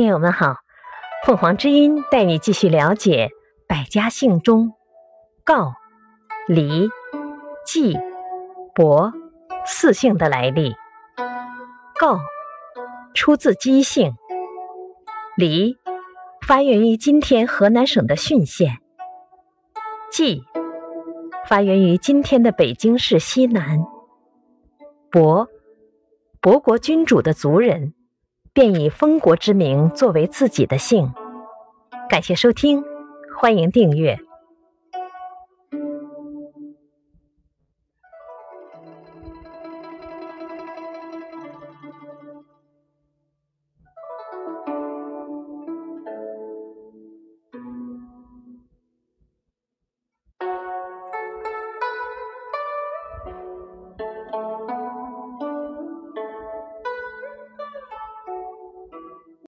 听友们好，凤凰之音带你继续了解百家姓中告、离、季、伯四姓的来历。告出自姬姓，黎发源于今天河南省的浚县，季发源于今天的北京市西南，伯伯国君主的族人。便以封国之名作为自己的姓。感谢收听，欢迎订阅。